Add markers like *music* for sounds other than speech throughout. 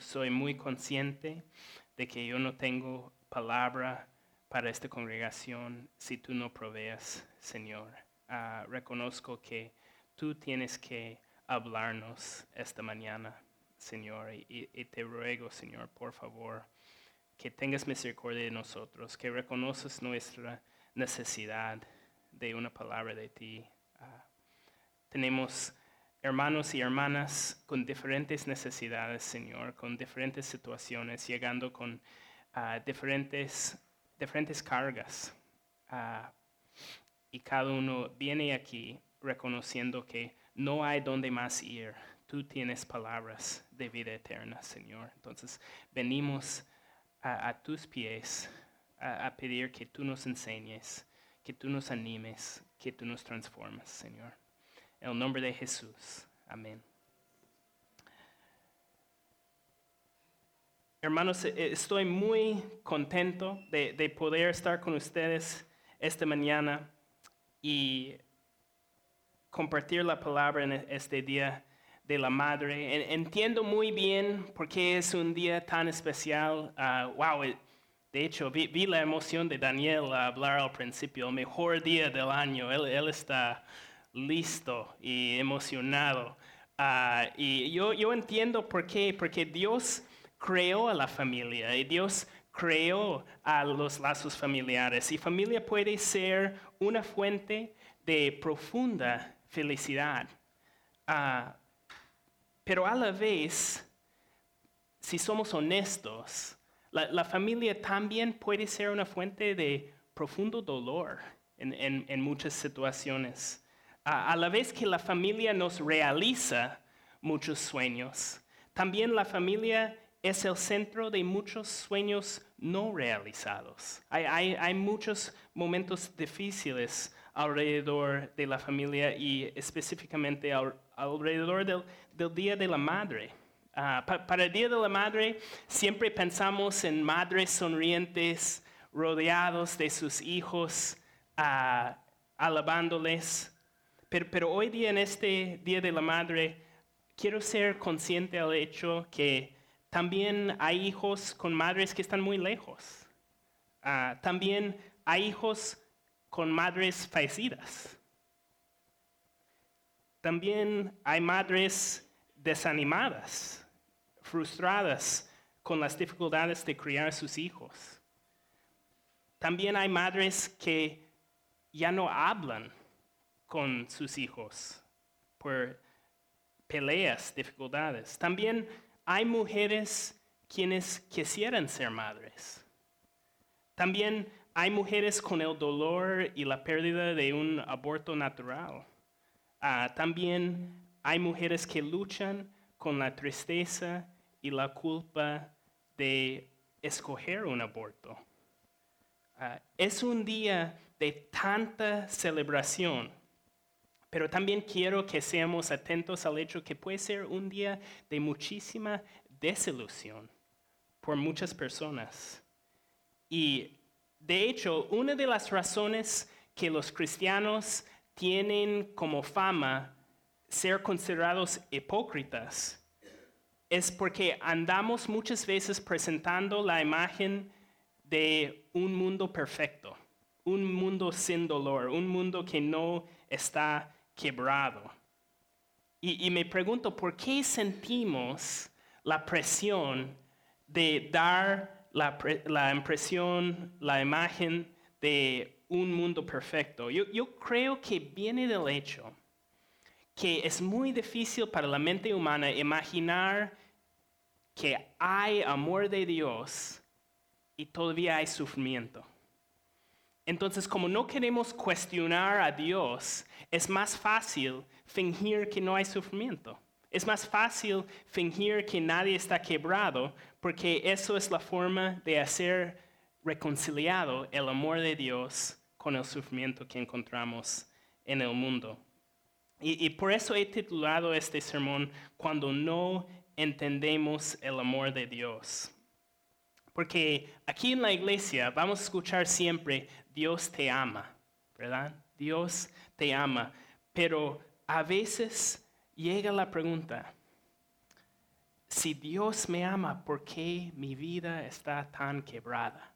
Soy muy consciente de que yo no tengo palabra para esta congregación si tú no proveas, Señor. Ah, reconozco que tú tienes que hablarnos esta mañana, Señor, y, te ruego, Señor, por favor, que tengas misericordia de nosotros, que reconoces nuestra necesidad de una palabra de ti. Ah, tenemos hermanos y hermanas con diferentes necesidades, Señor, con diferentes situaciones, llegando con ah, diferentes, diferentes cargas. Ah, y cada uno viene aquí reconociendo que no hay donde más ir. Tú tienes palabras de vida eterna, Señor. Entonces, venimos a, tus pies a, a pedir que tú nos enseñes, que tú nos animes, que tú nos transformes, Señor. En el nombre de Jesús. Amén. Hermanos, eh, estoy muy contento de, de, poder estar con ustedes esta mañana y compartir la palabra en este día de la madre. Entiendo muy bien por qué es un día tan especial. Uh, wow, de hecho, vi, la emoción de Daniel hablar al principio, el mejor día del año. Él está listo y emocionado. Uh, y yo, yo entiendo por qué, porque Dios creó a la familia y Dios creó a los lazos familiares. Y familia puede ser una fuente de profunda felicidad. Uh, pero a la vez, si somos honestos, la, la, familia también puede ser una fuente de profundo dolor en, en, en muchas situaciones. A la vez que la familia nos realiza muchos sueños, también la familia es el centro de muchos sueños no realizados. Hay, muchos momentos difíciles alrededor de la familia y específicamente alrededor del, Día de la Madre. Pa, para el Día de la Madre siempre pensamos en madres sonrientes, rodeados de sus hijos, uh, alabándoles. Pero, hoy día, en este Día de la Madre, quiero ser consciente del hecho que también hay hijos con madres que están muy lejos. Uh, también hay hijos con madres fallecidas. También hay madres desanimadas, frustradas con las dificultades de criar a sus hijos. También hay madres que ya no hablan con sus hijos por peleas, dificultades. También hay mujeres quienes quisieran ser madres. También hay mujeres con el dolor y la pérdida de un aborto natural. Uh, también hay mujeres que luchan con la tristeza y la culpa de escoger un aborto. Uh, es un día de tanta celebración, pero también quiero que seamos atentos al hecho que puede ser un día de muchísima desilusión por muchas personas. Y de hecho, una de las razones que los cristianos tienen como fama ser considerados hipócritas es porque andamos muchas veces presentando la imagen de un mundo perfecto, un mundo sin dolor, un mundo que no está quebrado. Y, me pregunto, ¿por qué sentimos la presión de dar la, impresión, la imagen de un mundo perfecto. Yo, yo creo que viene del hecho que es muy difícil para la mente humana imaginar que hay amor de Dios y todavía hay sufrimiento. Entonces, como no queremos cuestionar a Dios, es más fácil fingir que no hay sufrimiento. Es más fácil fingir que nadie está quebrado porque eso es la forma de hacer reconciliado el amor de Dios con el sufrimiento que encontramos en el mundo. Y, por eso he titulado este sermón Cuando no entendemos el amor de Dios. Porque aquí en la iglesia vamos a escuchar siempre, Dios te ama, ¿verdad? Dios te ama. Pero a veces llega la pregunta, si Dios me ama, ¿por qué mi vida está tan quebrada?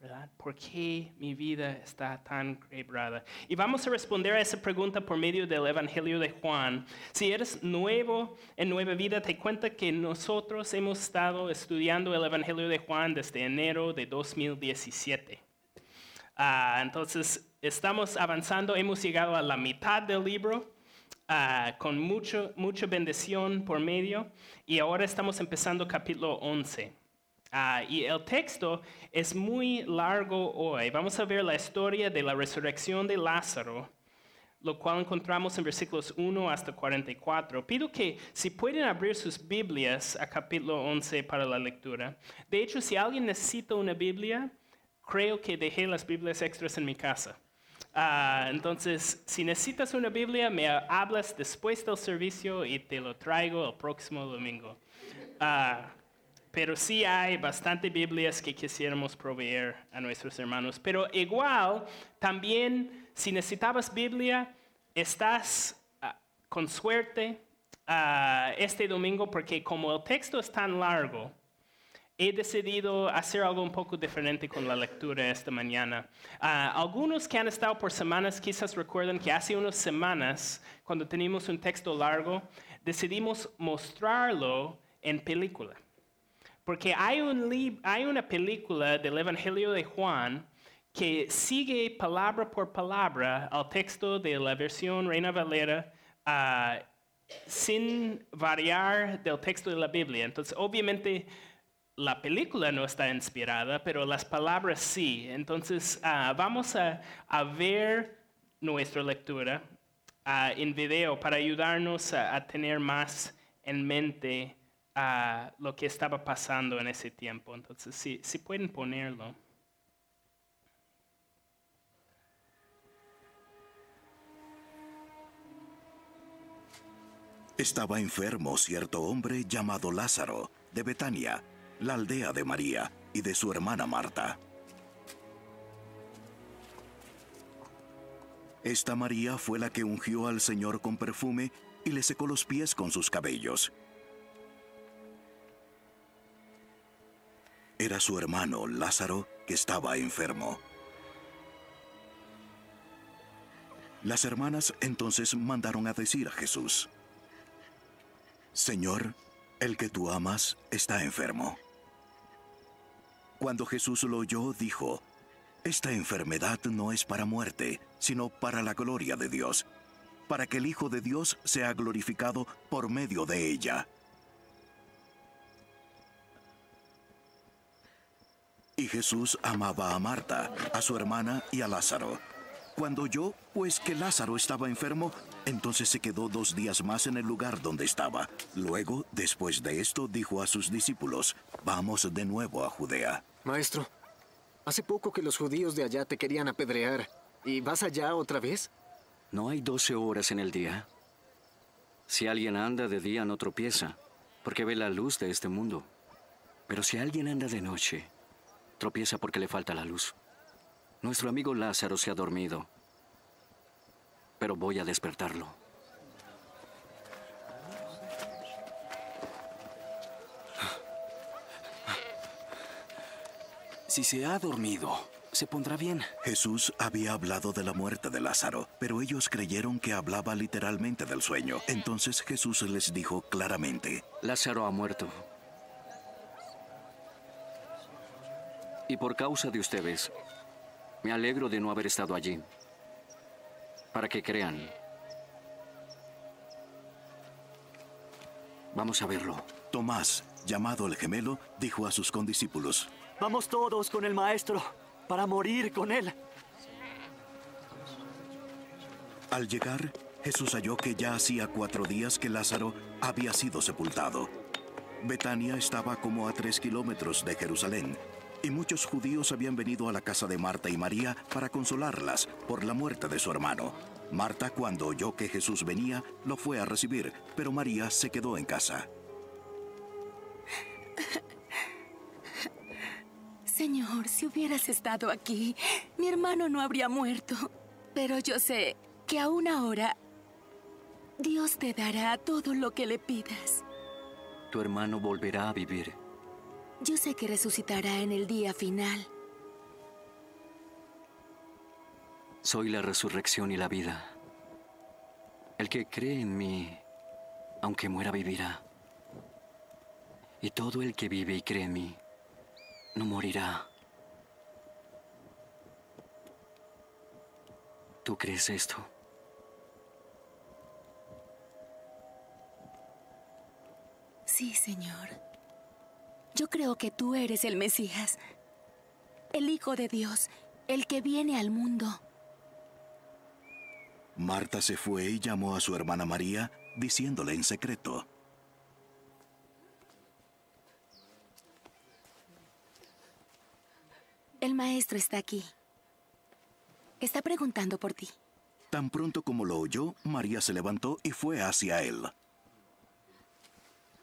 ¿Verdad? ¿Por qué mi vida está tan quebrada? Y vamos a responder a esa pregunta por medio del Evangelio de Juan. Si eres nuevo en Nueva Vida, te cuenta que nosotros hemos estado estudiando el Evangelio de Juan desde enero de 2017. Ah, entonces, estamos avanzando, hemos llegado a la mitad del libro. Ah, con mucho, mucha bendición por medio. Y ahora estamos empezando capítulo 11. Ah, y el texto es muy largo hoy. Vamos a ver la historia de la resurrección de Lázaro, lo cual encontramos en versículos 1 hasta 44. Pido que si pueden abrir sus Biblias a capítulo 11 para la lectura. De hecho, si alguien necesita una Biblia, creo que dejé las Biblias extras en mi casa. Ah, entonces, si necesitas una Biblia, me hablas después del servicio y te lo traigo el próximo domingo. Ah, pero sí hay bastante Biblias que quisiéramos proveer a nuestros hermanos. Pero igual, también, si necesitabas Biblia, estás ah, con suerte este domingo porque como el texto es tan largo, he decidido hacer algo un poco diferente con la lectura esta mañana. Ah, algunos que han estado por semanas quizás recuerdan que hace unas semanas, cuando teníamos un texto largo, decidimos mostrarlo en película. Porque hay, un hay una película del Evangelio de Juan que sigue palabra por palabra al texto de la versión Reina Valera. Ah, sin variar del texto de la Biblia. Entonces, obviamente, la película no está inspirada, pero las palabras sí. Entonces ah, vamos a, ver nuestra lectura ah, en video para ayudarnos a, tener más en mente ah, lo que estaba pasando en ese tiempo. Entonces, si, si pueden ponerlo. Estaba enfermo cierto hombre llamado Lázaro, de Betania la aldea de María y de su hermana Marta. Esta María fue la que ungió al Señor con perfume y le secó los pies con sus cabellos. Era su hermano Lázaro que estaba enfermo. Las hermanas entonces mandaron a decir a Jesús, Señor, el que tú amas está enfermo. Cuando Jesús lo oyó, dijo, Esta enfermedad no es para muerte, sino para la gloria de Dios, para que el Hijo de Dios sea glorificado por medio de ella. Y Jesús amaba a Marta, a su hermana y a Lázaro. Cuando oyó, pues, que Lázaro estaba enfermo, entonces se quedó dos días más en el lugar donde estaba. Luego, después de esto, dijo a sus discípulos, Vamos de nuevo a Judea. Maestro, hace poco que los judíos de allá te querían apedrear. ¿Y vas allá otra vez? No hay doce horas en el día. Si alguien anda de día no tropieza, porque ve la luz de este mundo. Pero si alguien anda de noche, tropieza porque le falta la luz. Nuestro amigo Lázaro se ha dormido, pero voy a despertarlo. Si se ha dormido, se pondrá bien. Jesús había hablado de la muerte de Lázaro, pero ellos creyeron que hablaba literalmente del sueño. Entonces Jesús les dijo claramente, Lázaro ha muerto. Y por causa de ustedes, me alegro de no haber estado allí, para que crean. Vamos a verlo. Tomás, llamado el gemelo, dijo a sus condiscípulos, Vamos todos con el Maestro para morir con Él. Al llegar, Jesús halló que ya hacía cuatro días que Lázaro había sido sepultado. Betania estaba como a tres kilómetros de Jerusalén, y muchos judíos habían venido a la casa de Marta y María para consolarlas por la muerte de su hermano. Marta, cuando oyó que Jesús venía, lo fue a recibir, pero María se quedó en casa. Señor, si hubieras estado aquí, mi hermano no habría muerto. Pero yo sé que aún ahora Dios te dará todo lo que le pidas. tu hermano volverá a vivir. Yo sé que resucitará en el día final. Soy la resurrección y la vida. El que cree en mí, aunque muera, vivirá. Y todo el que vive y cree en mí, no morirá. ¿Tú crees esto? Sí, Señor. Yo creo que tú eres el Mesías, el Hijo de Dios, el que viene al mundo. Marta se fue y llamó a su hermana María, diciéndole en secreto, El maestro está aquí. Está preguntando por ti. Tan pronto como lo oyó, María se levantó y fue hacia él.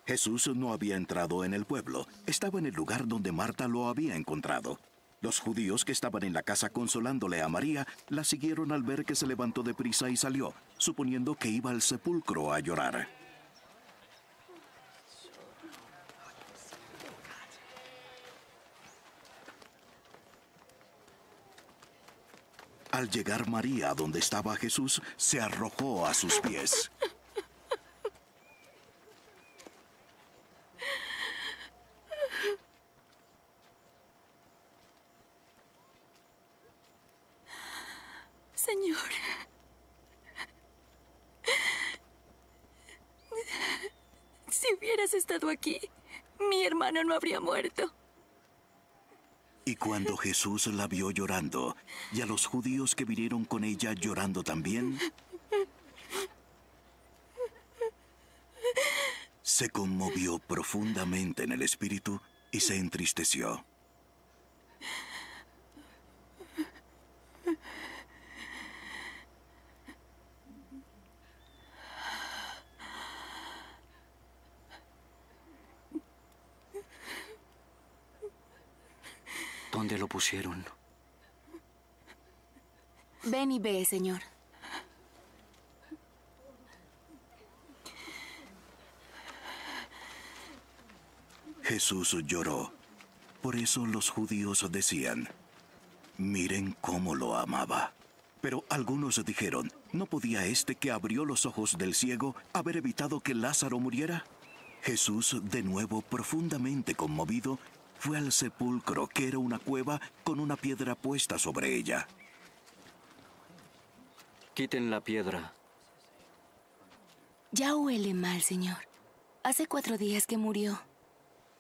Jesús no había entrado en el pueblo, estaba en el lugar donde Marta lo había encontrado. Los judíos que estaban en la casa consolándole a María la siguieron al ver que se levantó de prisa y salió, suponiendo que iba al sepulcro a llorar. Al llegar María donde estaba Jesús, se arrojó a sus pies. Señor. Si hubieras mi hermano no habría muerto. Y cuando Jesús la vio llorando, y a los judíos que vinieron con ella llorando también, se conmovió profundamente en el espíritu y se entristeció. ¿Dónde lo pusieron? Ven y ve, Señor. Jesús lloró. Por eso los judíos decían, miren cómo lo amaba. Pero algunos dijeron, ¿no podía este que abrió los ojos del ciego haber evitado que Lázaro muriera? Jesús, de nuevo profundamente conmovido, fue al sepulcro, que era una cueva con una piedra puesta sobre ella. Quiten la piedra. Ya huele mal, Señor. Hace cuatro días que murió.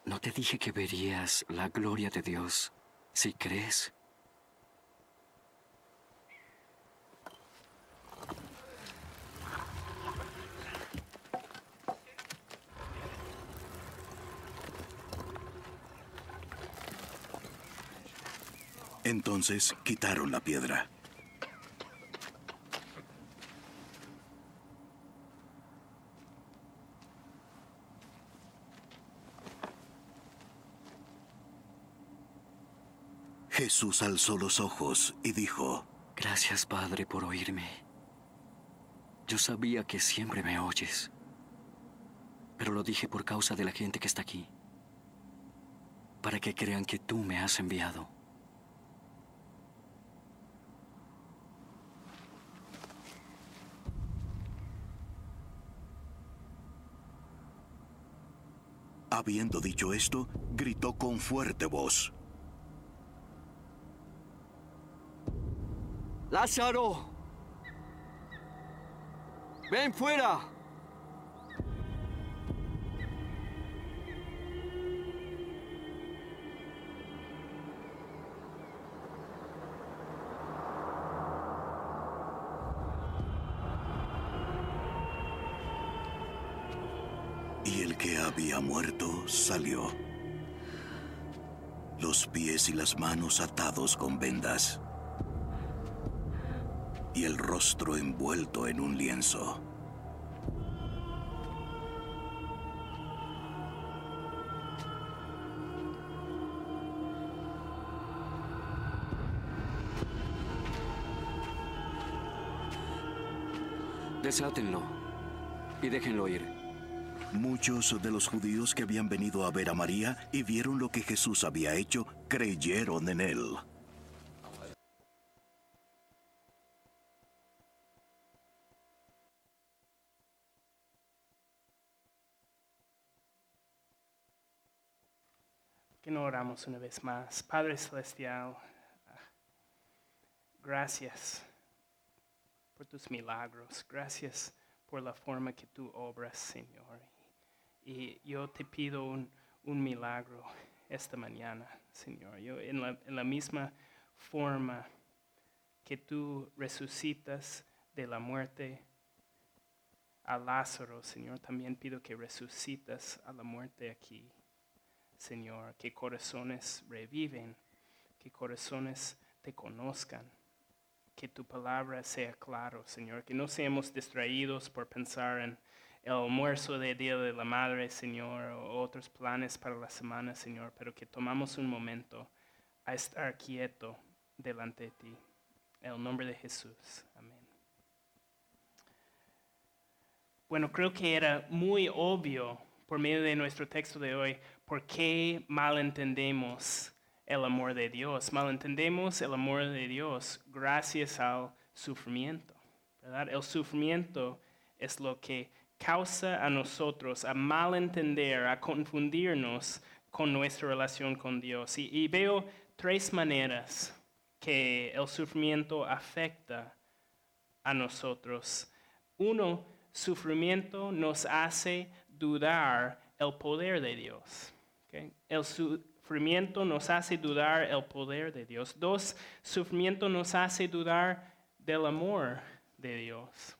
¿No te dije que verías la gloria de Dios si crees? Entonces quitaron la piedra. Jesús alzó los ojos y dijo, Gracias, Padre, por oírme. Yo sabía que siempre me oyes, pero lo dije por causa de la gente que está aquí, para que crean que tú me has enviado. Habiendo dicho esto, gritó con fuerte voz. Lázaro, ven fuera. Había muerto salió. Los pies y las manos atados con vendas. Y el rostro envuelto en un lienzo. Desátenlo y déjenlo ir. Muchos de los judíos que habían venido a ver a María y vieron lo que Jesús había hecho, creyeron en él. Que no oramos una vez más. Padre Celestial, gracias por tus milagros. Gracias por la forma que tú obras, Señor. Y yo te pido un, milagro esta mañana, Señor. Yo, en, la, en la misma forma que tú resucitas de la muerte a Lázaro, Señor, también pido que resucitas a la muerte aquí, Señor. Que corazones reviven, que corazones te conozcan que tu palabra sea claro, Señor, que no seamos distraídos por pensar en el almuerzo de Día de la Madre, Señor, o otros planes para la semana, Señor, pero que tomamos un momento a estar quieto delante de ti. En el nombre de Jesús. Amén. Bueno, creo que era muy obvio por medio de nuestro texto de hoy por qué malentendemos el amor de Dios. Malentendemos el amor de Dios gracias al sufrimiento. ¿verdad? El sufrimiento es lo que causa a nosotros a malentender, a confundirnos con nuestra relación con Dios. Y, veo tres maneras que el sufrimiento afecta a nosotros. Uno, sufrimiento nos hace dudar el poder de Dios. El, su sufrimiento nos hace dudar el poder de Dios. Dos, sufrimiento nos hace dudar del amor de Dios.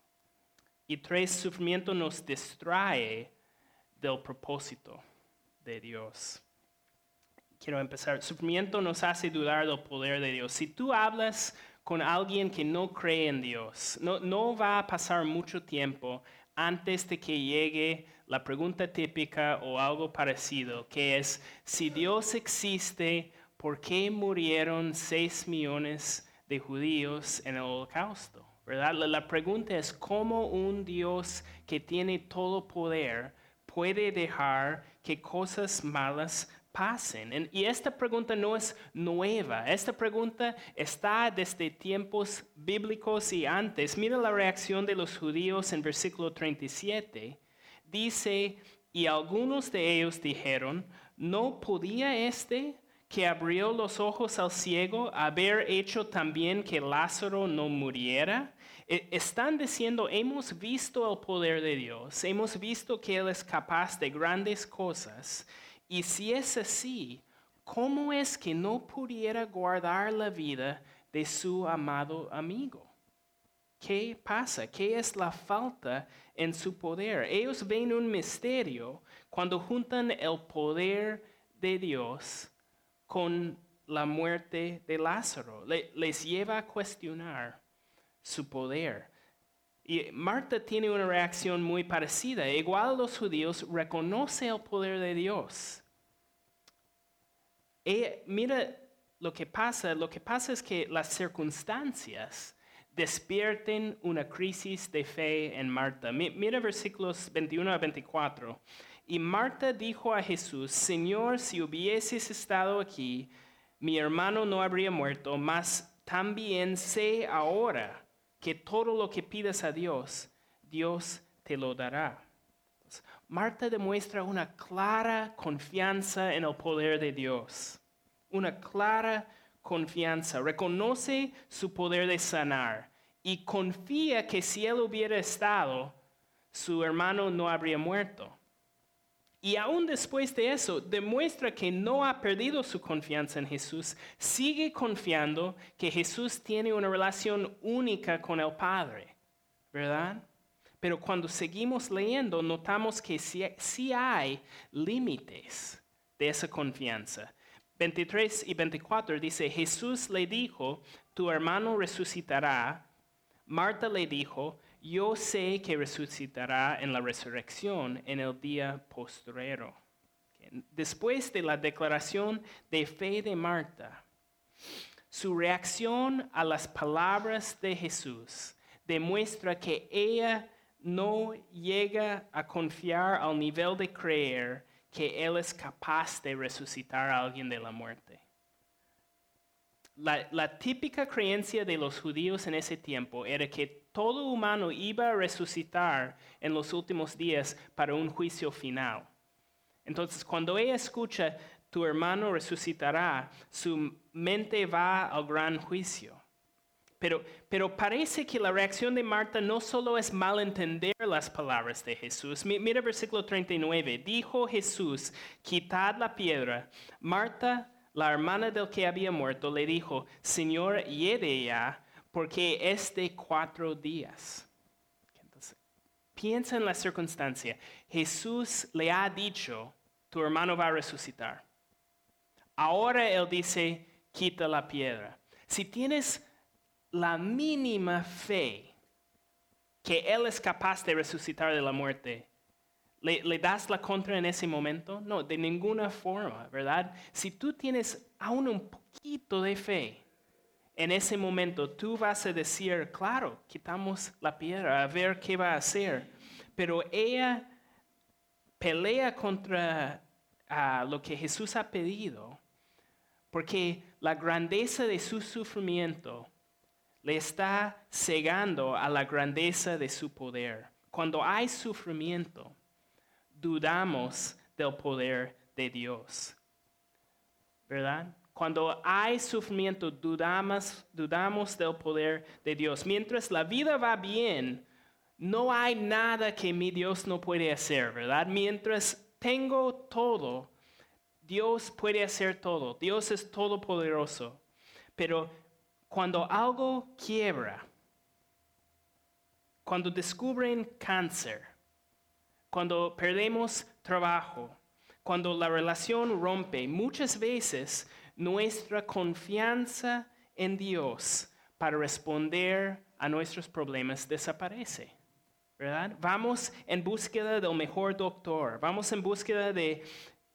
Y tres, sufrimiento nos distrae del propósito de Dios. Quiero empezar. Sufrimiento nos hace dudar del poder de Dios. Si tú hablas con alguien que no cree en Dios, no, no va a pasar mucho tiempo antes de que llegue la pregunta típica o algo parecido, que es, si Dios existe, ¿por qué murieron seis millones de judíos en el holocausto? La pregunta es, ¿cómo un Dios que tiene todo poder puede dejar que cosas malas pasen. Y esta pregunta no es nueva, esta pregunta está desde tiempos bíblicos y antes. Mira la reacción de los judíos en versículo 37 dice, y algunos de ellos dijeron, ¿no podía este que abrió los ojos al ciego haber hecho también que Lázaro no muriera? E, están diciendo, hemos visto el poder de Dios, hemos visto que Él es capaz de grandes cosas, y si es así, ¿cómo es que no pudiera guardar la vida de su amado amigo? ¿Qué pasa? ¿Qué es la falta en su poder? Ellos ven un misterio cuando juntan el poder de Dios con la muerte de Lázaro. les lleva a cuestionar su poder. Y Marta tiene una reacción muy parecida. Igual los judíos reconoce el poder de Dios. mira lo que pasa. Lo que pasa es que las circunstancias despierten una crisis de fe en Marta. Mira versículos 21 a 24. Y Marta dijo a Jesús, Señor, si hubieses estado aquí, mi hermano no habría muerto, mas también sé ahora que todo lo que pidas a Dios, Dios te lo dará. Marta demuestra una clara confianza en el poder de Dios, una clara confianza, reconoce su poder de sanar y confía que si él hubiera estado, su hermano no habría muerto. Y aún después de eso, demuestra que no ha perdido su confianza en Jesús, sigue confiando que Jesús tiene una relación única con el Padre, ¿verdad? Pero cuando seguimos leyendo, notamos que sí, hay límites de esa confianza. 23 y 24 dice, Jesús le dijo, tu hermano resucitará. Marta le dijo, yo sé que resucitará en la resurrección en el día postrero. Después de la declaración de fe de Marta, su reacción a las palabras de Jesús demuestra que ella no llega a confiar al nivel de creer que Él es capaz de resucitar a alguien de la muerte. La, la típica creencia de los judíos en ese tiempo era que todo humano iba a resucitar en los últimos días para un juicio final. Entonces, cuando ella escucha, tu hermano resucitará, su mente va al gran juicio. Pero, pero parece que la reacción de Marta no solo es malentender las palabras de Jesús. Mi- Mira versículo 39. Dijo Jesús, quitad la piedra. Marta, la hermana del que había muerto, le dijo, Señor, lleve ya, porque es de cuatro días. Piensa en la circunstancia. Jesús le ha dicho, tu hermano va a resucitar. Ahora él dice, quita la piedra. Si tienes la mínima fe que él es capaz de resucitar de la muerte, ¿le, le das la contra en ese momento? No, de ninguna forma, ¿verdad? Si tú tienes aún un poquito de fe, en ese momento tú vas a decir, claro, quitamos la piedra, a ver qué va a hacer. Pero ella pelea contra ah, lo que Jesús ha pedido, porque la grandeza de su sufrimiento le está cegando a la grandeza de su poder. Cuando hay sufrimiento, dudamos del poder de Dios. ¿Verdad? Cuando hay sufrimiento, dudamos, dudamos del poder de Dios. Mientras la vida va bien, no hay nada que mi Dios no puede hacer, ¿verdad? Mientras tengo todo, Dios puede hacer todo. Dios es todopoderoso. Pero cuando algo quiebra, cuando descubren cáncer, cuando perdemos trabajo, cuando la relación rompe, muchas veces nuestra confianza en Dios para responder a nuestros problemas desaparece. ¿verdad? Vamos en búsqueda del mejor doctor, vamos en búsqueda de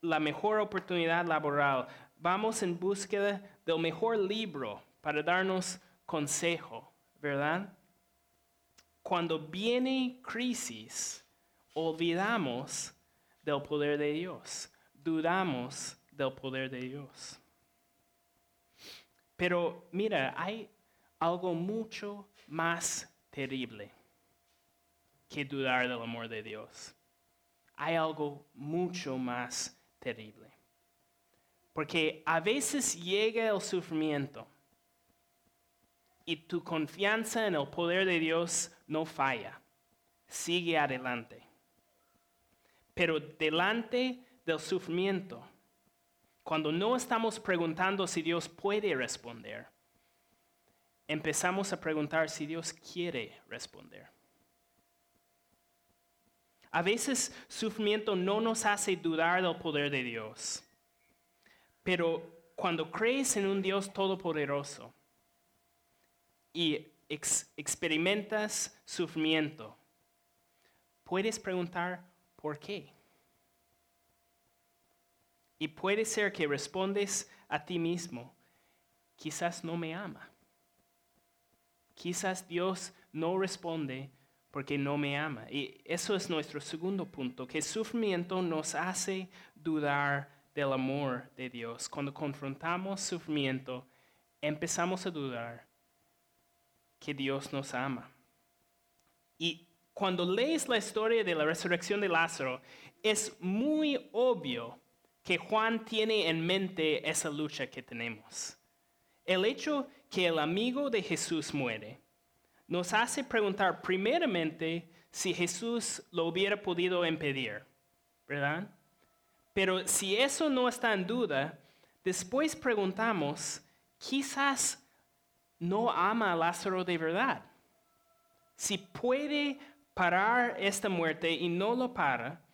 la mejor oportunidad laboral, vamos en búsqueda del mejor libro para darnos consejo, ¿verdad? Cuando viene crisis, olvidamos del poder de Dios, dudamos del poder de Dios. Pero mira, hay algo mucho más terrible que dudar del amor de Dios. Hay algo mucho más terrible. Porque a veces llega el sufrimiento y tu confianza en el poder de Dios no falla. Sigue adelante. Pero delante del sufrimiento, cuando no estamos preguntando si Dios puede responder, empezamos a preguntar si Dios quiere responder. A veces sufrimiento no nos hace dudar del poder de Dios. Pero cuando crees en un Dios todopoderoso y ex- experimentas sufrimiento, puedes preguntar por qué. Y puede ser que respondes a ti mismo, quizás no me ama. Quizás Dios no responde porque no me ama. Y eso es nuestro segundo punto, que sufrimiento nos hace dudar del amor de Dios. Cuando confrontamos sufrimiento, empezamos a dudar que Dios nos ama. Y cuando lees la historia de la resurrección de Lázaro, es muy obvio que Juan tiene en mente esa lucha que tenemos. El hecho que el amigo de Jesús muere nos hace preguntar primeramente si Jesús lo hubiera podido impedir, ¿verdad? Pero si eso no está en duda, después preguntamos, quizás no ama a Lázaro de verdad. Si puede parar esta muerte y no lo para,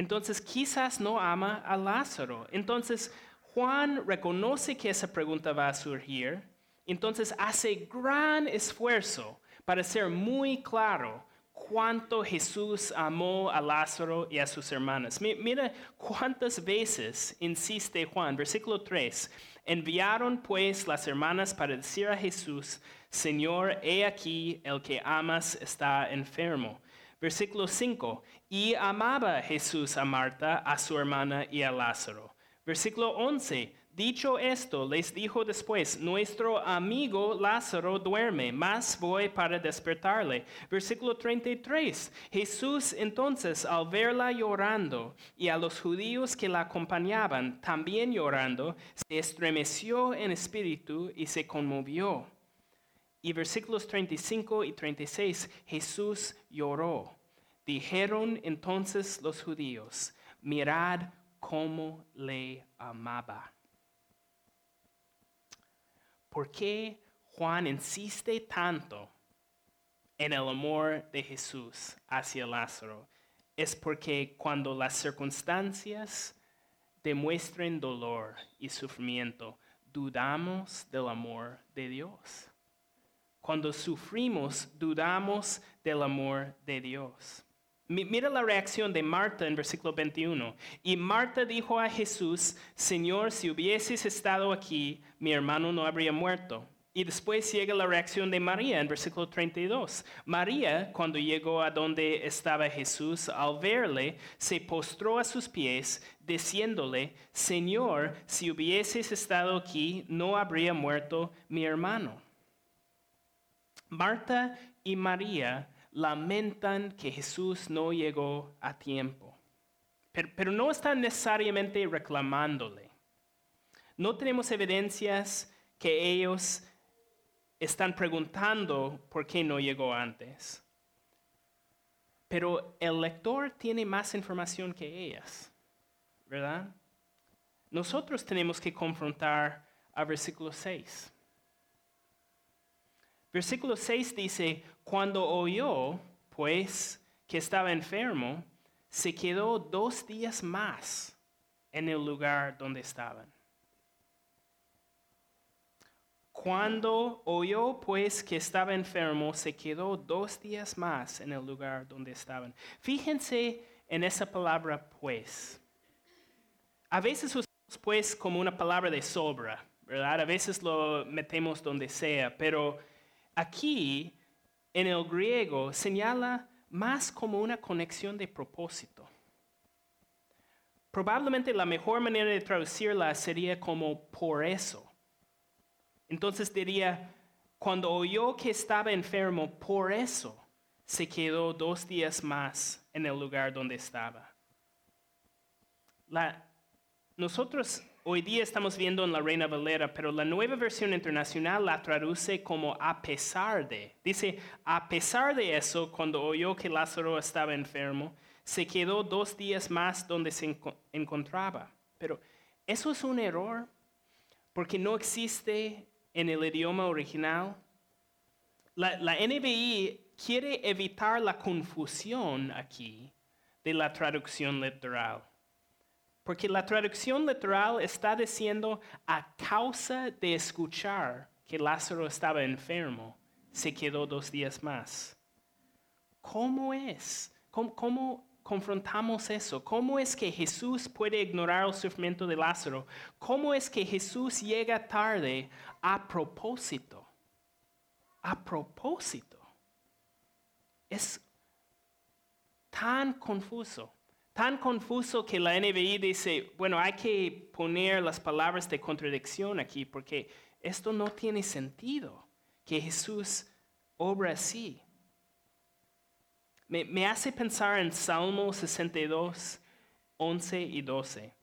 entonces quizás no ama a Lázaro. Entonces Juan reconoce que esa pregunta va a surgir, entonces hace gran esfuerzo para ser muy claro cuánto Jesús amó a Lázaro y a sus hermanas. Mi- Mira cuántas veces insiste Juan, versículo 3. Enviaron pues las hermanas para decir a Jesús, Señor, he aquí el que amas está enfermo. Versículo 5. Y amaba Jesús a Marta, a su hermana y a Lázaro. Versículo 11. Dicho esto, les dijo después, nuestro amigo Lázaro duerme, mas voy para despertarle. Versículo 33. Jesús entonces, al verla llorando y a los judíos que la acompañaban también llorando, se estremeció en espíritu y se conmovió. Y versículos 35 y 36, Jesús lloró. Dijeron entonces los judíos, mirad cómo le amaba. ¿Por qué Juan insiste tanto en el amor de Jesús hacia Lázaro? Es porque cuando las circunstancias demuestren dolor y sufrimiento, dudamos del amor de Dios. Cuando sufrimos, dudamos del amor de Dios. Mira la reacción de Marta en versículo 21. Y Marta dijo a Jesús, Señor, si hubieses estado aquí, mi hermano no habría muerto. Y después llega la reacción de María en versículo 32. María, cuando llegó a donde estaba Jesús, al verle, se postró a sus pies, diciéndole, Señor, si hubieses estado aquí, no habría muerto mi hermano. Marta y María lamentan que Jesús no llegó a tiempo, pero, no están necesariamente reclamándole. No tenemos evidencias que ellos están preguntando por qué no llegó antes. Pero el lector tiene más información que ellas, ¿verdad? Nosotros tenemos que confrontar a versículo 6. Versículo 6 dice, cuando oyó, pues, que estaba enfermo, se quedó dos días más en el lugar donde estaban. Cuando oyó pues que estaba enfermo, se quedó dos días más en el lugar donde estaban. Fíjense en esa palabra pues. A veces usamos pues como una palabra de sobra, ¿verdad? A veces lo metemos donde sea, pero aquí en el griego señala más como una conexión de propósito. Probablemente la mejor manera de traducirla sería como por eso. Entonces diría, cuando oyó que estaba enfermo, por eso se quedó dos días más en el lugar donde estaba. nosotros hoy día estamos viendo en la Reina Valera, pero la nueva versión internacional la traduce como a pesar de. Dice, a pesar de eso, cuando oyó que Lázaro estaba enfermo, se quedó dos días más donde se encontraba. Pero eso es un error porque no existe en el idioma original. La, la NBI quiere evitar la confusión aquí de la traducción literal. Porque la traducción literal está diciendo a causa de escuchar que Lázaro estaba enfermo, se quedó dos días más. ¿Cómo es? ¿Cómo, confrontamos eso? ¿Cómo es que Jesús puede ignorar el sufrimiento de Lázaro? ¿Cómo es que Jesús llega tarde a propósito? A propósito. Es tan confuso. Tan confuso que la NBI dice, bueno, hay que poner las palabras de contradicción aquí porque esto no tiene sentido, que Jesús obra así. Me, me hace pensar en Salmo 62, 11 y 12,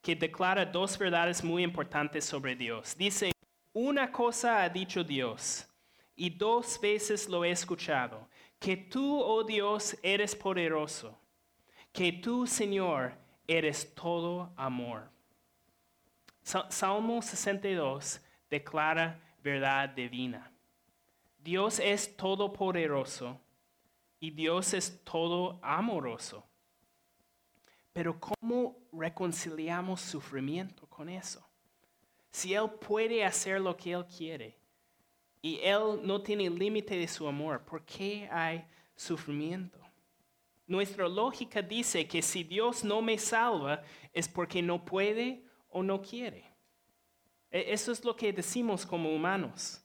que declara dos verdades muy importantes sobre Dios. Dice, una cosa ha dicho Dios, y dos veces lo he escuchado, que tú, oh Dios, eres poderoso que tú, Señor, eres todo amor. Salmo 62 declara verdad divina. Dios es todopoderoso y Dios es todo amoroso. Pero ¿cómo reconciliamos sufrimiento con eso? Si Él puede hacer lo que Él quiere y Él no tiene límite de su amor, ¿por qué hay sufrimiento? Nuestra lógica dice que si Dios no me salva es porque no puede o no quiere. E, eso es lo que decimos como humanos.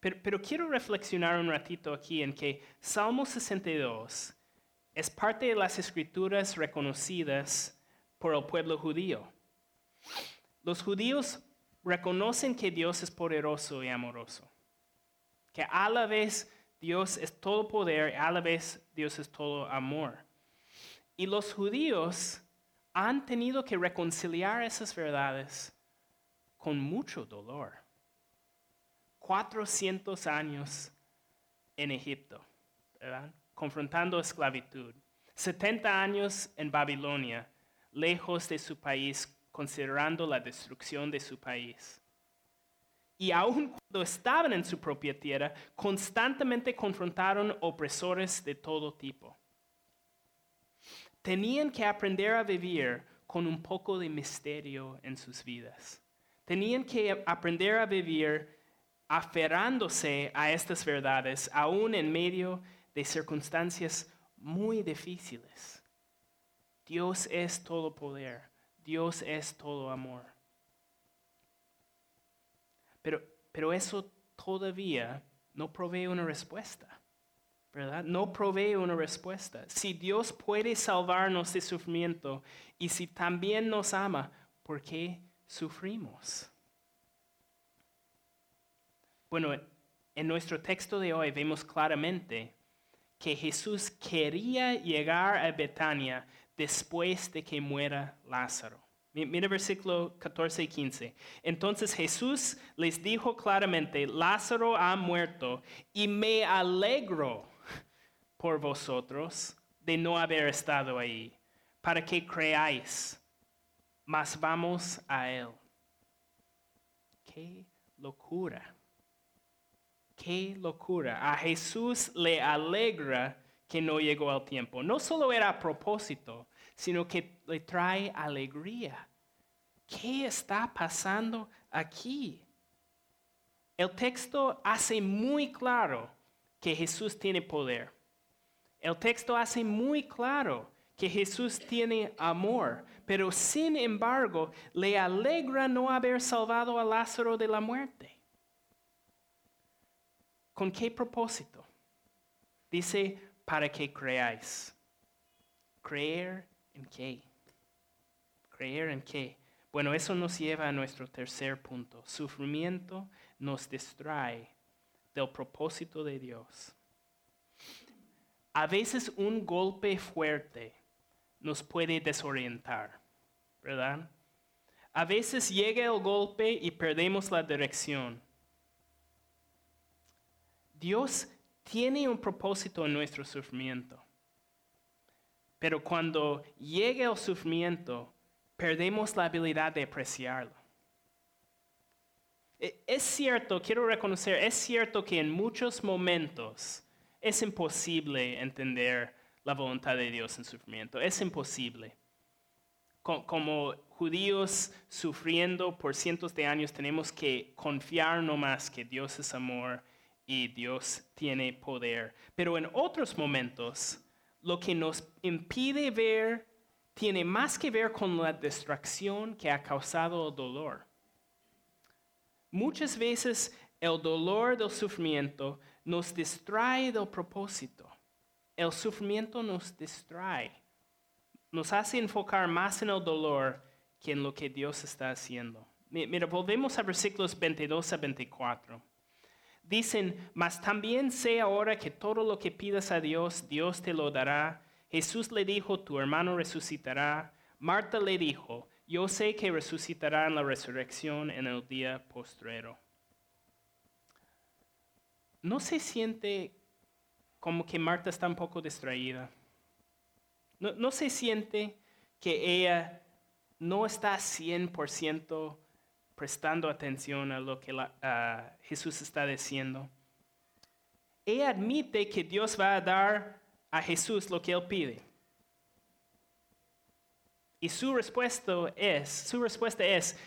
Pero, pero quiero reflexionar un ratito aquí en que Salmo 62 es parte de las escrituras reconocidas por el pueblo judío. Los judíos reconocen que Dios es poderoso y amoroso, que a la vez Dios es todo poder, a la vez Dios es todo amor. Y los judíos han tenido que reconciliar esas verdades con mucho dolor. 400 años en Egipto, ¿verdad? confrontando esclavitud. 70 años en Babilonia, lejos de su país, considerando la destrucción de su país. Y aun cuando estaban en su propia tierra, constantemente confrontaron opresores de todo tipo. Tenían que aprender a vivir con un poco de misterio en sus vidas. Tenían que aprender a vivir aferrándose a estas verdades, aún en medio de circunstancias muy difíciles. Dios es todo poder, Dios es todo amor. Pero, pero eso todavía no provee una respuesta, ¿verdad? No provee una respuesta. Si Dios puede salvarnos de sufrimiento y si también nos ama, ¿por qué sufrimos? Bueno, en nuestro texto de hoy vemos claramente que Jesús quería llegar a Betania después de que muera Lázaro. Mira versículo 14 y 15. Entonces Jesús les dijo claramente, Lázaro ha muerto y me alegro por vosotros de no haber estado ahí, para que creáis, mas vamos a él. Qué locura. Qué locura. A Jesús le alegra que no llegó al tiempo. No solo era a propósito, sino que le trae alegría. ¿Qué está pasando aquí? El texto hace muy claro que Jesús tiene poder. El texto hace muy claro que Jesús tiene amor, pero sin embargo le alegra no haber salvado a Lázaro de la muerte. ¿Con qué propósito? Dice, para que creáis. ¿Creer en qué? ¿Creer en qué? Bueno, eso nos lleva a nuestro tercer punto. Sufrimiento nos distrae del propósito de Dios. A veces un golpe fuerte nos puede desorientar, ¿verdad? A veces llega el golpe y perdemos la dirección. Dios tiene un propósito en nuestro sufrimiento. Pero cuando llegue el sufrimiento, perdemos la habilidad de apreciarlo. E, es cierto, quiero reconocer, es cierto que en muchos momentos es imposible entender la voluntad de Dios en sufrimiento. Es imposible. Como judíos sufriendo por cientos de años, tenemos que confiar no más que Dios es amor y Dios tiene poder. Pero en otros momentos, lo que nos impide ver tiene más que ver con la distracción que ha causado el dolor. Muchas veces el dolor del sufrimiento nos distrae del propósito. El sufrimiento nos distrae. Nos hace enfocar más en el dolor que en lo que Dios está haciendo. Mira, volvemos a versículos 22 a 24. Dicen, mas también sé ahora que todo lo que pidas a Dios, Dios te lo dará. Jesús le dijo, tu hermano resucitará. Marta le dijo, yo sé que resucitará en la resurrección en el día postrero. ¿No se siente como que Marta está un poco distraída? ¿No, no se siente que ella no está 100% prestando atención a lo que Jesús está diciendo. Ella admite que Dios va a dar a Jesús lo que él pide. Y su respuesta es, su respuesta es,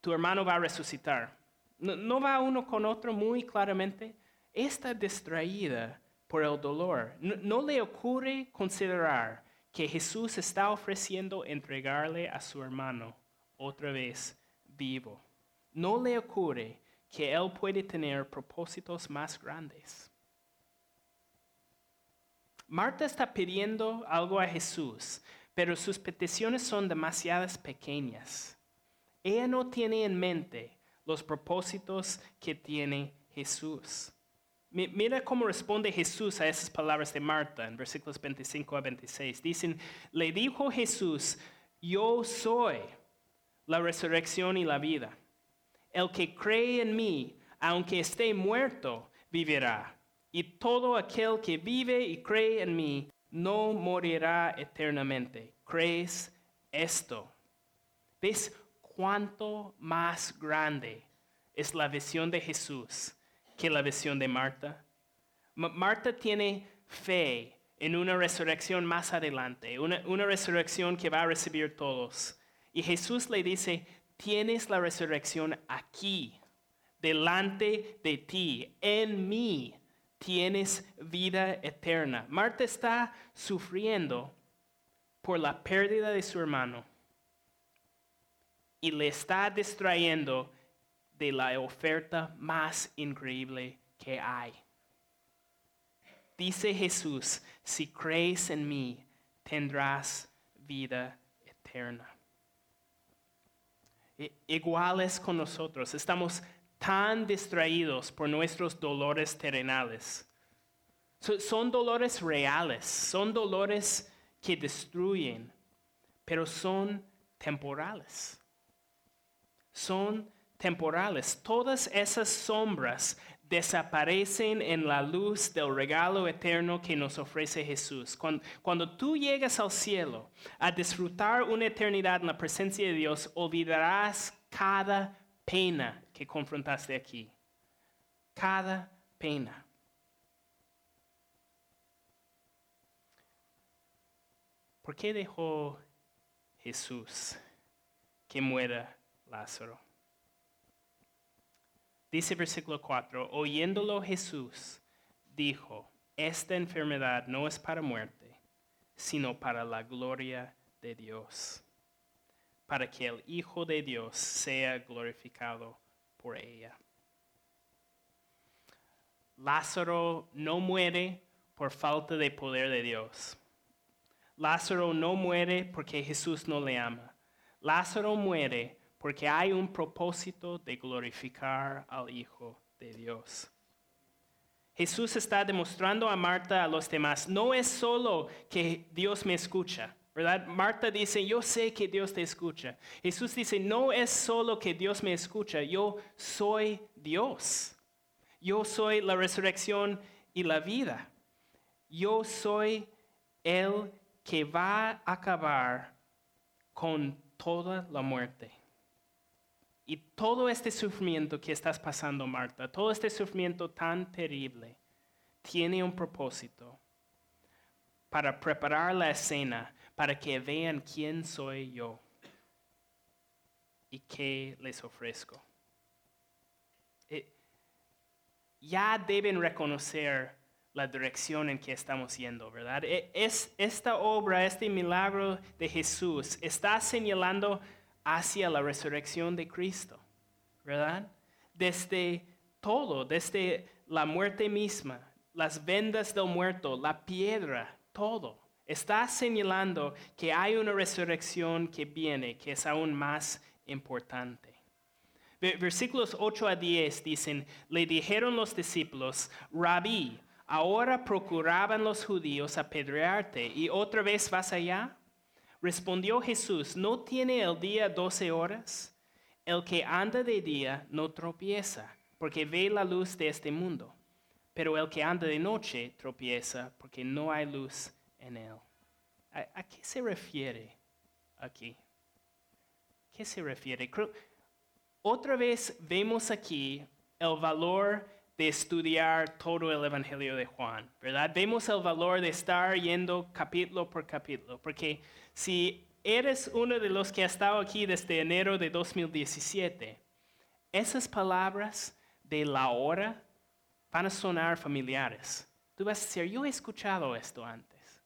tu hermano va a resucitar. No, va uno con otro muy claramente. Está distraída por el dolor. no le ocurre considerar que Jesús está ofreciendo entregarle a su hermano otra vez vivo. No le ocurre que Él puede tener propósitos más grandes. Marta está pidiendo algo a Jesús, pero sus peticiones son demasiadas pequeñas. Ella no tiene en mente los propósitos que tiene Jesús. Mi- Mira cómo responde Jesús a esas palabras de Marta en versículos 25 a 26. Dicen, le dijo Jesús, yo soy la resurrección y la vida. El que cree en mí, aunque esté muerto, vivirá. Y todo aquel que vive y cree en mí, no morirá eternamente. ¿Crees esto? ¿Ves cuánto más grande es la visión de Jesús que la visión de Marta? Ma- Marta tiene fe en una resurrección más adelante, una resurrección que va a recibir todos. Y Jesús le dice, tienes la resurrección aquí, delante de ti, en mí tienes vida eterna. Marta está sufriendo por la pérdida de su hermano y le está distrayendo de la oferta más increíble que hay. Dice Jesús, si crees en mí, tendrás vida eterna. Iguales con nosotros, estamos tan distraídos por nuestros dolores terrenales. So- son dolores reales, son dolores que destruyen, pero son temporales son temporales. Todas esas sombras desaparecen en la luz del regalo eterno que nos ofrece Jesús. Cuando, tú llegas al cielo a disfrutar una eternidad en la presencia de Dios, olvidarás cada pena que confrontaste aquí. Cada pena. ¿Por qué dejó Jesús que muera Lázaro? Dice versículo 4, oyéndolo Jesús dijo, esta enfermedad no es para muerte, sino para la gloria de Dios, para que el Hijo de Dios sea glorificado por ella. Lázaro no muere por falta de poder de Dios. Lázaro no muere porque Jesús no le ama. Lázaro muere porque hay un propósito de glorificar al Hijo de Dios. Jesús está demostrando a Marta a los demás, no es solo que Dios me escucha, ¿verdad? Marta dice, yo sé que Dios te escucha. Jesús dice, no es solo que Dios me escucha, yo soy Dios. Yo soy la resurrección y la vida. Yo soy el que va a acabar con toda la muerte. Y todo este sufrimiento que estás pasando, Marta, todo este sufrimiento tan terrible, tiene un propósito para preparar la escena, para que vean quién soy yo y qué les ofrezco. Eh, ya deben reconocer la dirección en que estamos yendo, ¿verdad? E- Es, esta obra, este milagro de Jesús está señalando hacia la resurrección de Cristo, ¿verdad? Desde todo, desde la muerte misma, las vendas del muerto, la piedra, todo. Está señalando que hay una resurrección que viene, que es aún más importante. Ve- Versículos 8 a 10 dicen, le dijeron los discípulos, rabí, ahora procuraban los judíos apedrearte y otra vez vas allá. Respondió Jesús, ¿no tiene el día doce horas? El que anda de día no tropieza, porque ve la luz de este mundo. Pero el que anda de noche tropieza, porque no hay luz en él. ¿A, qué se refiere aquí? ¿Qué se refiere? Creo- otra vez vemos aquí el valor de estudiar todo el Evangelio de Juan, ¿verdad? Vemos el valor de estar yendo capítulo por capítulo, porque si eres uno de los que ha estado aquí desde enero de 2017, esas palabras de la hora van a sonar familiares. Tú vas a decir, yo he escuchado esto antes.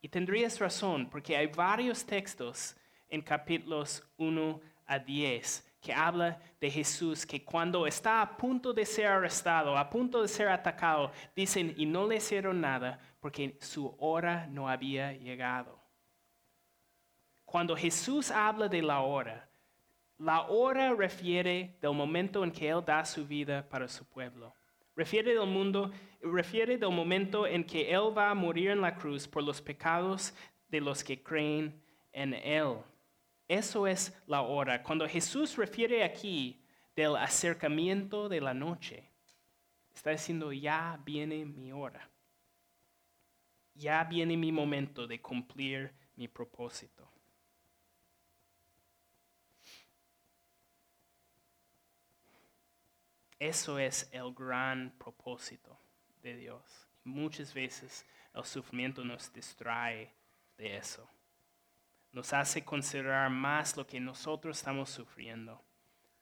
Y tendrías razón, porque hay varios textos en capítulos 1 a 10 que habla de Jesús, que cuando está a punto de ser arrestado, a punto de ser atacado, dicen, y no le hicieron nada porque su hora no había llegado. Cuando Jesús habla de la hora, la hora refiere del momento en que Él da su vida para su pueblo. Refiere del mundo, refiere del momento en que Él va a morir en la cruz por los pecados de los que creen en Él. Eso es la hora. Cuando Jesús refiere aquí del acercamiento de la noche, está diciendo, ya viene mi hora. Ya viene mi momento de cumplir mi propósito. Eso es el gran propósito de Dios. Muchas veces el sufrimiento nos distrae de eso nos hace considerar más lo que nosotros estamos sufriendo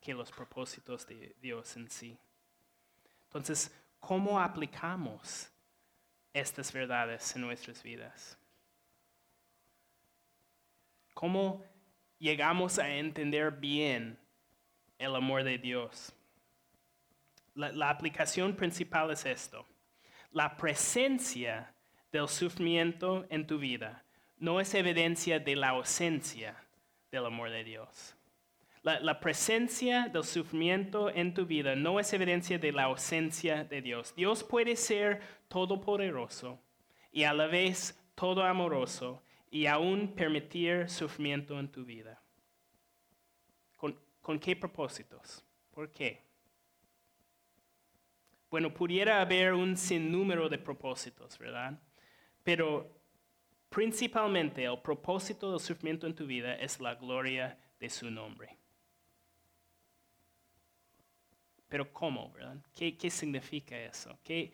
que los propósitos de Dios en sí. Entonces, ¿cómo aplicamos estas verdades en nuestras vidas? ¿Cómo llegamos a entender bien el amor de Dios? La, aplicación principal es esto. La presencia del sufrimiento en tu vida no es evidencia de la ausencia del amor de Dios. La, presencia del sufrimiento en tu vida no es evidencia de la ausencia de Dios. Dios puede ser todopoderoso y a la vez todo amoroso y aún permitir sufrimiento en tu vida. ¿Con, ¿Con, qué propósitos? ¿Por qué? Bueno, pudiera haber un sinnúmero de propósitos, ¿verdad? Pero Principalmente el propósito del sufrimiento en tu vida es la gloria de su nombre. Pero ¿cómo, verdad? ¿Qué, significa eso? ¿Qué,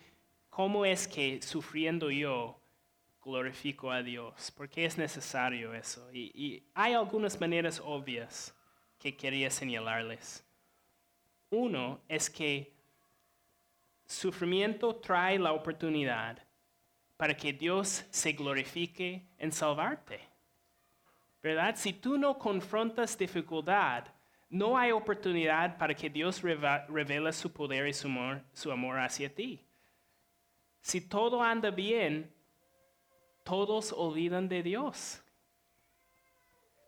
¿Cómo es que sufriendo yo glorifico a Dios? ¿Por qué es necesario eso? Y, y hay algunas maneras obvias que quería señalarles. Uno es que sufrimiento trae la oportunidad para que Dios se glorifique en salvarte. ¿Verdad? Si tú no confrontas dificultad, no hay oportunidad para que Dios revele su poder y su amor, su amor hacia ti. Si todo anda bien, todos olvidan de Dios.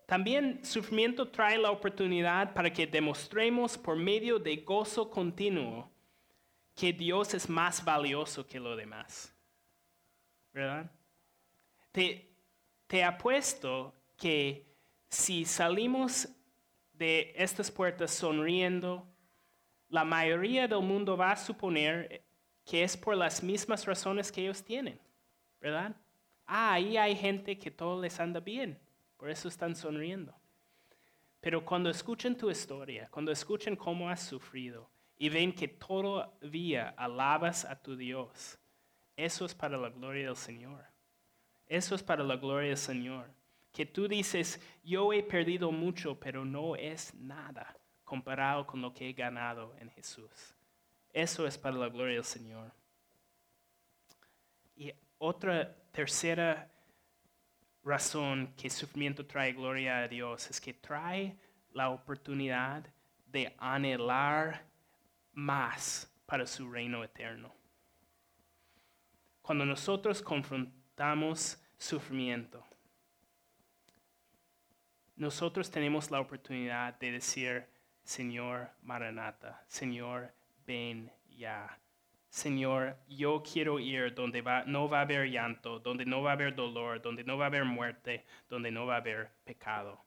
También sufrimiento trae la oportunidad para que demostremos por medio de gozo continuo que Dios es más valioso que lo demás. ¿verdad? Te, te apuesto que si salimos de estas puertas sonriendo, la mayoría del mundo va a suponer que es por las mismas razones que ellos tienen, ¿verdad? Ah, ahí hay gente que todo les anda bien, por eso están sonriendo. Pero cuando escuchen tu historia, cuando escuchen cómo has sufrido y ven que todavía alabas a tu Dios, eso es para la gloria del Señor. Eso es para la gloria del Señor. Que tú dices, yo he perdido mucho, pero no es nada comparado con lo que he ganado en Jesús. Eso es para la gloria del Señor. Y otra tercera razón que sufrimiento trae gloria a Dios es que trae la oportunidad de anhelar más para su reino eterno. Cuando nosotros confrontamos sufrimiento, nosotros tenemos la oportunidad de decir, Señor Maranata, Señor, ven ya. Señor, yo quiero ir donde no va a haber llanto, donde no va a haber dolor, donde no va a haber muerte, donde no va a haber pecado.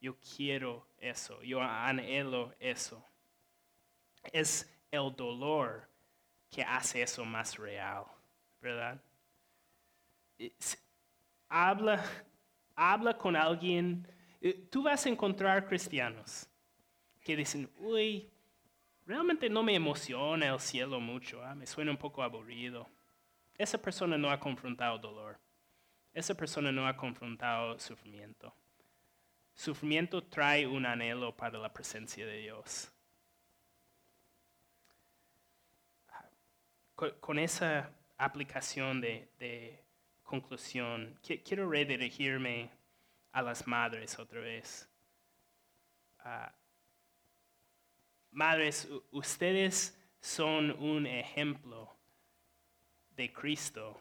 Yo quiero eso, yo anhelo eso. Es el dolor que hace eso más real. ¿verdad? Habla, habla con alguien. Eh, tú vas a encontrar cristianos que dicen, uy, realmente no me emociona el cielo mucho, ah, me suena un poco aburrido. Esa persona no ha confrontado dolor. Esa persona no ha confrontado sufrimiento. Sufrimiento trae un anhelo para la presencia de Dios. Con esa aplicación de, conclusión, quiero redirigirme a las madres otra vez. Ah, Madres, ustedes son un ejemplo de Cristo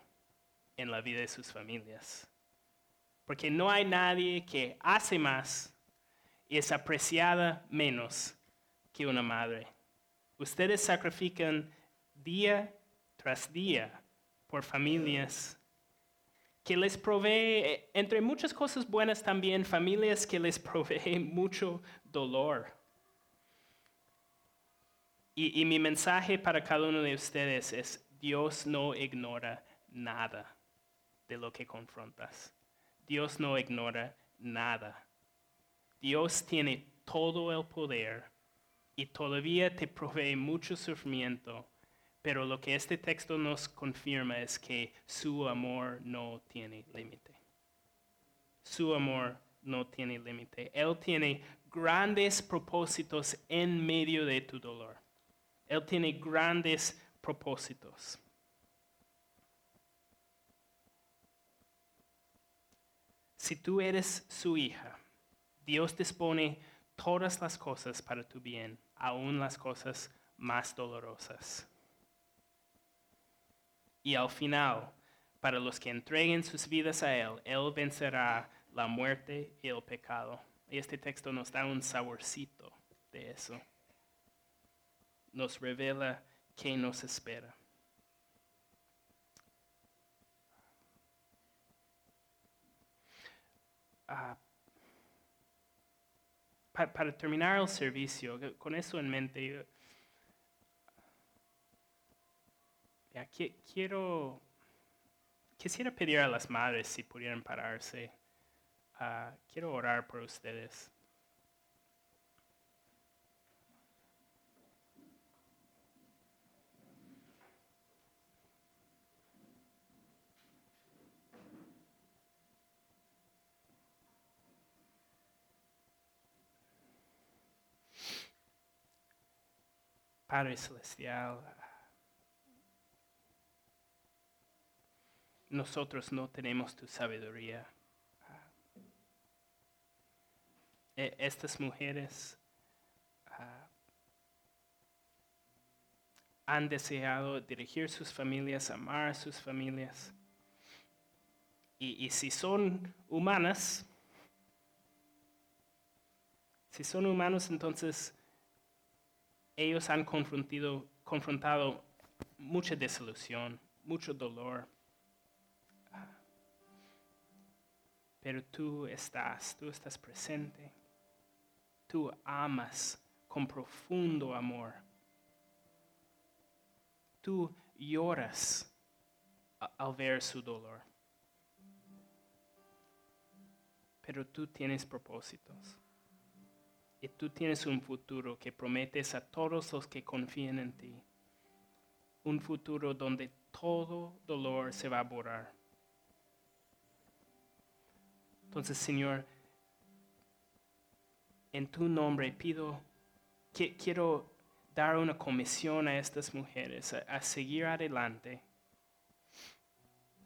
en la vida de sus familias. Porque no hay nadie que hace más y es apreciada menos que una madre. Ustedes sacrifican día tras día por familias que les provee, eh, entre muchas cosas buenas también, familias que les *laughs* proveen mucho dolor. Y, y mi mensaje para cada uno de ustedes es, Dios no ignora nada de lo que confrontas. Dios no ignora nada. Dios tiene todo el poder y todavía te provee mucho sufrimiento, pero lo que este texto nos confirma es que su amor no tiene límite. Su amor no tiene límite. Él tiene grandes propósitos en medio de tu dolor. Él tiene grandes propósitos. Si tú eres su hija, Dios dispone todas las cosas para tu bien, aun las cosas más dolorosas. Y al final, para los que entreguen sus vidas a Él, Él vencerá la muerte y el pecado. Y este texto nos da un saborcito de eso. Nos revela qué nos espera. Ah, pa- para terminar el servicio, con eso en mente, yo- ya, qui- quiero, quisiera pedir a las madres si pudieran pararse. Ah, quiero orar por ustedes. Padre Celestial, nosotros no tenemos tu sabiduría. E- Estas mujeres ah, han deseado dirigir sus familias, amar a sus familias. Y, y si son humanas, si son humanos, entonces ellos han confrontado mucha desilusión, mucho dolor. Pero tú estás, tú estás presente. Tú amas con profundo amor. Tú lloras al ver su dolor. Pero tú tienes propósitos. Y tú tienes un futuro que prometes a todos los que confían en ti. Un futuro donde todo dolor se va a borrar. Entonces, Señor, en tu nombre pido que quiero dar una comisión a estas mujeres a, seguir adelante,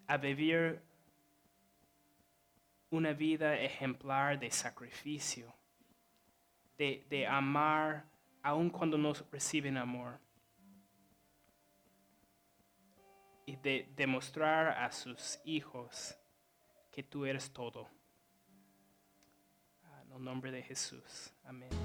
a vivir una vida ejemplar de sacrificio de, de amar aun cuando no reciben amor. Y de demostrar a sus hijos que tú eres todo. El nombre de Jesús. Amén.